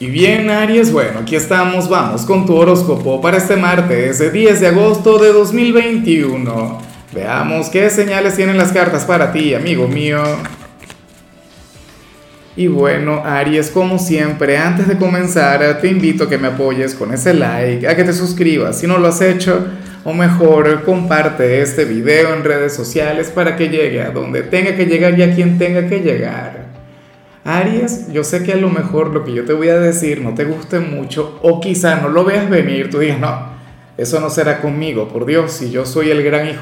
Y bien, Aries, bueno, aquí estamos, vamos con tu horóscopo para este martes, 10 de agosto de 2021. Veamos qué señales tienen las cartas para ti, amigo mío. Y bueno, Aries, como siempre, antes de comenzar, te invito a que me apoyes con ese like, a que te suscribas si no lo has hecho, o mejor, comparte este video en redes sociales para que llegue a donde tenga que llegar y a quien tenga que llegar. Aries, yo sé que a lo mejor lo que yo te voy a decir no te guste mucho o quizá no lo veas venir, tú digas, no, eso no será conmigo, por Dios, si yo soy el gran hijo